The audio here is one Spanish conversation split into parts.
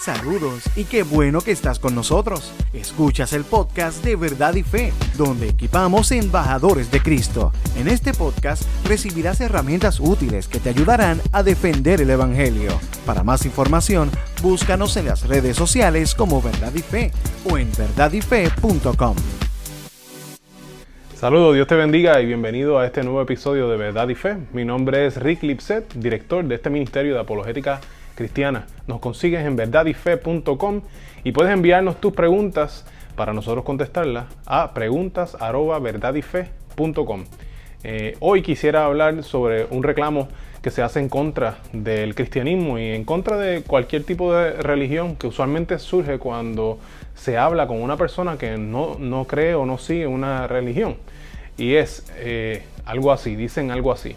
Saludos y qué bueno que estás con nosotros. Escuchas el podcast de Verdad y Fe, donde equipamos embajadores de Cristo. En este podcast recibirás herramientas útiles que te ayudarán a defender el Evangelio. Para más información, búscanos en las redes sociales como Verdad y Fe o en verdadyfe.com. Saludos, Dios te bendiga y bienvenido a este nuevo episodio de Verdad y Fe. Mi nombre es Rick Lipset, director de este Ministerio de Apologética Cristiana. Nos consigues en verdadyfe.com y puedes enviarnos tus preguntas para nosotros contestarlas a preguntas@verdadyfe.com. Eh, hoy quisiera hablar sobre un reclamo que se hace en contra del cristianismo y en contra de cualquier tipo de religión que usualmente surge cuando se habla con una persona que no, no cree o no sigue una religión. Y es eh, algo así, dicen algo así.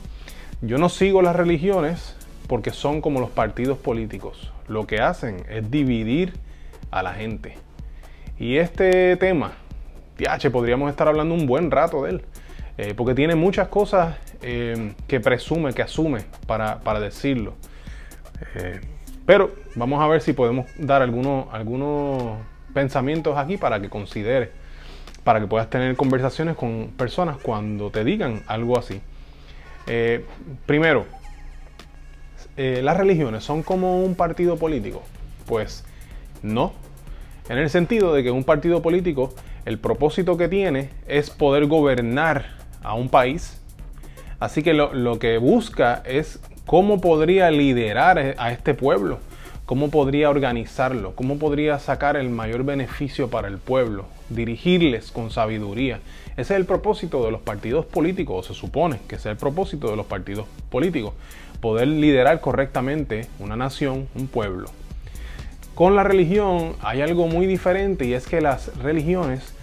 Yo no sigo las religiones porque son como los partidos políticos. Lo que hacen es dividir a la gente. Y este tema, TH, podríamos estar hablando un buen rato de él. Eh, porque tiene muchas cosas eh, que presume, que asume para, decirlo. Eh, pero vamos a ver si podemos dar algunos, algunos pensamientos aquí para que considere, para que puedas tener conversaciones con personas cuando te digan algo así. primero, las religiones son como un partido político. Pues no, en el sentido de que un partido político, el propósito que tiene es poder gobernar a un país. Así que lo, que busca es cómo podría liderar a este pueblo, cómo podría organizarlo, cómo podría sacar el mayor beneficio para el pueblo, dirigirles con sabiduría. Ese es el propósito de los partidos políticos, o se supone que ese es el propósito de los partidos políticos, poder liderar correctamente una nación, un pueblo. Con la religión hay algo muy diferente y es que las religiones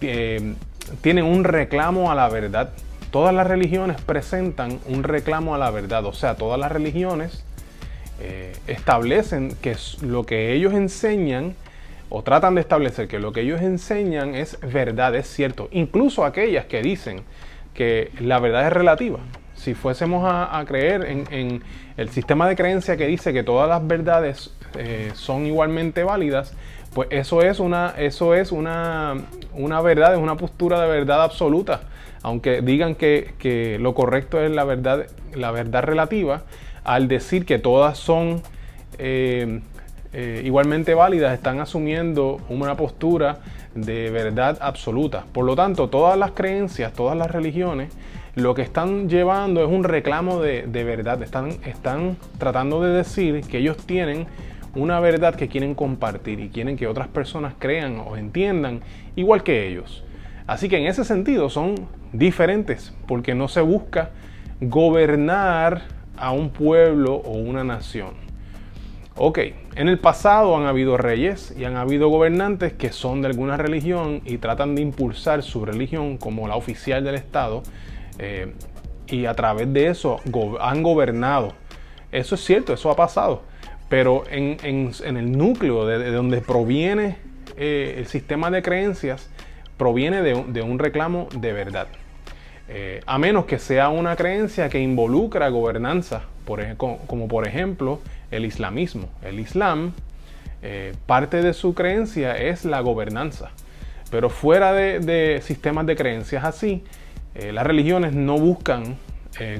eh, tienen un reclamo a la verdad. Todas las religiones presentan un reclamo a la verdad, o sea, todas las religiones eh, establecen que lo que ellos enseñan o tratan de establecer que lo que ellos enseñan es verdad, es cierto. Incluso aquellas que dicen que la verdad es relativa. Si fuésemos a, creer en, el sistema de creencia que dice que todas las verdades eh, son igualmente válidas, pues eso es una, eso es una, una verdad, es una postura de verdad absoluta. Aunque digan que, lo correcto es la verdad, la verdad relativa, al decir que todas son eh, eh, igualmente válidas, están asumiendo una postura de verdad absoluta. Por lo tanto, todas las creencias, todas las religiones, lo que están llevando es un reclamo de, verdad. Están tratando de decir que ellos tienen una verdad que quieren compartir y quieren que otras personas crean o entiendan igual que ellos. Así que en ese sentido son diferentes porque no se busca gobernar a un pueblo o una nación. Ok, en el pasado han habido reyes y han habido gobernantes que son de alguna religión y tratan de impulsar su religión como la oficial del Estado eh, y a través de eso han gobernado. Eso es cierto, eso ha pasado. Pero en, el núcleo de, donde proviene eh, el sistema de creencias, proviene de, un reclamo de verdad. Eh, a menos que sea una creencia que involucra gobernanza, como, por ejemplo el islamismo. El islam, eh, parte de su creencia es la gobernanza. Pero fuera de, sistemas de creencias así, las religiones no buscan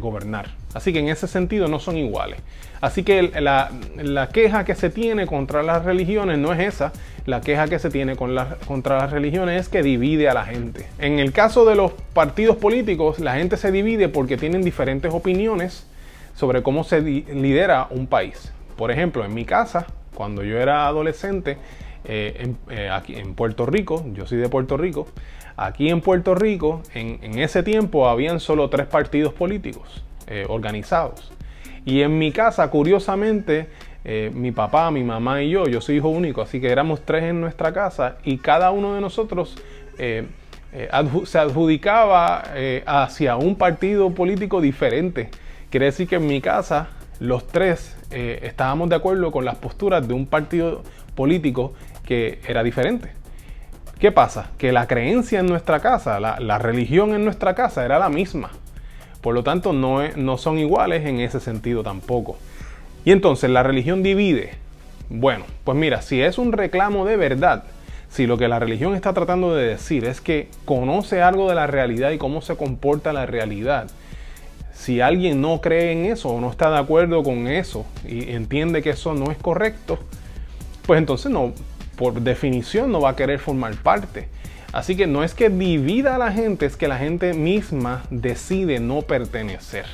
gobernar. Así que en ese sentido no son iguales. Así que la, queja que se tiene contra las religiones no es esa. La queja que se tiene contra las religiones es que divide a la gente. En el caso de los partidos políticos, la gente se divide porque tienen diferentes opiniones sobre cómo se lidera un país. Por ejemplo, en mi casa, cuando yo era adolescente, eh, eh, aquí en Puerto Rico, yo soy de Puerto Rico, aquí en Puerto Rico, en, ese tiempo habían solo tres partidos políticos eh, organizados. Y en mi casa, curiosamente, eh, mi papá, mi mamá y yo, yo soy hijo único, así que éramos tres en nuestra casa y cada uno de nosotros eh, se adjudicaba hacia un partido político diferente. Quiere decir que en mi casa los tres estábamos de acuerdo con las posturas de un partido político que era diferente. ¿Qué pasa? Que la creencia en nuestra casa, la religión en nuestra casa era la misma. Por lo tanto, no, no son iguales en ese sentido tampoco. Y entonces la religión divide. Bueno, pues mira, si es un reclamo de verdad, si lo que la religión está tratando de decir es que conoce algo de la realidad y cómo se comporta la realidad, si alguien no cree en eso o no está de acuerdo con eso y entiende que eso no es correcto, pues entonces no, por definición no va a querer formar parte. Así que no es que divida a la gente, es que la gente misma decide no pertenecer.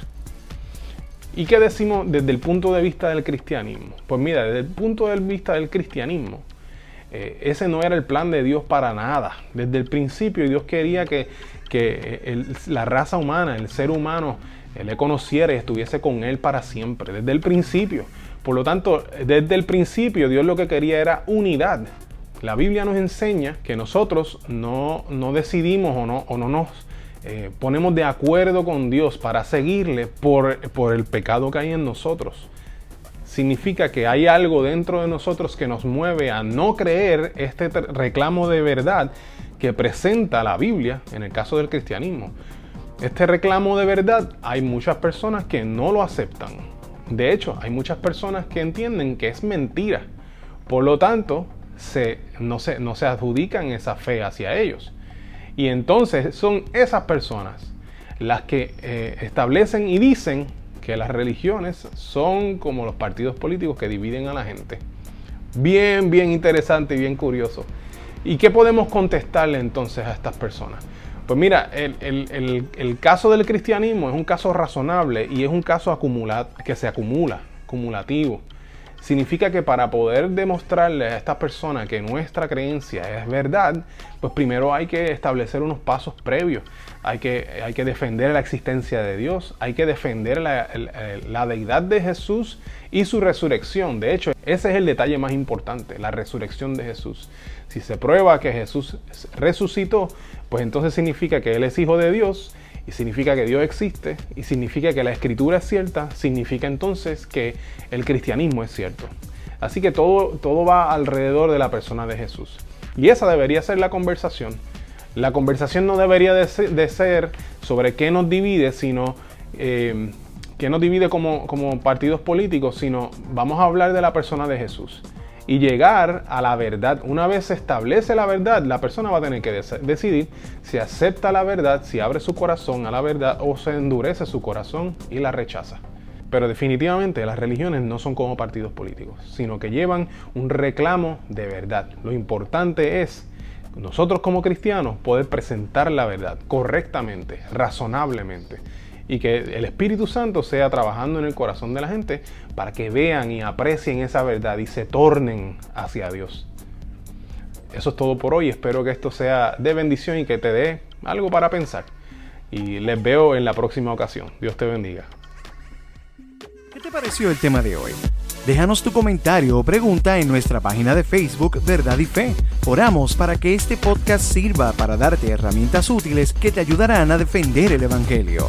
¿Y qué decimos desde el punto de vista del cristianismo? Pues mira, desde el punto de vista del cristianismo, eh, ese no era el plan de Dios para nada. Desde el principio Dios quería que, la raza humana, el ser humano, le conociera y estuviese con Él para siempre, desde el principio. Por lo tanto, desde el principio Dios lo que quería era unidad. La Biblia nos enseña que nosotros no, decidimos o no, o no nos eh, ponemos de acuerdo con Dios para seguirle por, por el pecado que hay en nosotros. Significa que hay algo dentro de nosotros que nos mueve a no creer este reclamo de verdad que presenta la Biblia en el caso del cristianismo. Este reclamo de verdad hay muchas personas que no lo aceptan. De hecho, hay muchas personas que entienden que es mentira. Por lo tanto, se, no, se, no se adjudican esa fe hacia ellos. Y entonces son esas personas las que eh, establecen y dicen que las religiones son como los partidos políticos que dividen a la gente. Bien, bien interesante y bien curioso. ¿Y qué podemos contestarle entonces a estas personas? Pues mira, el, caso del cristianismo es un caso razonable y es un caso que se acumula, acumulativo significa que para poder demostrarle a esta persona que nuestra creencia es verdad, pues primero hay que establecer unos pasos previos. Hay que, hay que defender la existencia de Dios, hay que defender la, la deidad de Jesús y su resurrección. De hecho, ese es el detalle más importante, la resurrección de Jesús. Si se prueba que Jesús resucitó, pues entonces significa que Él es hijo de Dios y significa que Dios existe y significa que la escritura es cierta, significa entonces que el cristianismo es cierto. Así que todo, todo va alrededor de la persona de Jesús. Y esa debería ser la conversación. La conversación no debería de ser, sobre qué nos divide, sino eh, qué nos divide como, como partidos políticos, sino vamos a hablar de la persona de Jesús y llegar a la verdad. Una vez se establece la verdad, la persona va a tener que decidir si acepta la verdad, si abre su corazón a la verdad o se endurece su corazón y la rechaza. Pero definitivamente las religiones no son como partidos políticos, sino que llevan un reclamo de verdad. Lo importante es nosotros como cristianos poder presentar la verdad correctamente, razonablemente y que el Espíritu Santo sea trabajando en el corazón de la gente para que vean y aprecien esa verdad y se tornen hacia Dios. Eso es todo por hoy. Espero que esto sea de bendición y que te dé algo para pensar. Y les veo en la próxima ocasión. Dios te bendiga. ¿Qué te pareció el tema de hoy? Déjanos tu comentario o pregunta en nuestra página de Facebook Verdad y Fe. Oramos para que este podcast sirva para darte herramientas útiles que te ayudarán a defender el Evangelio.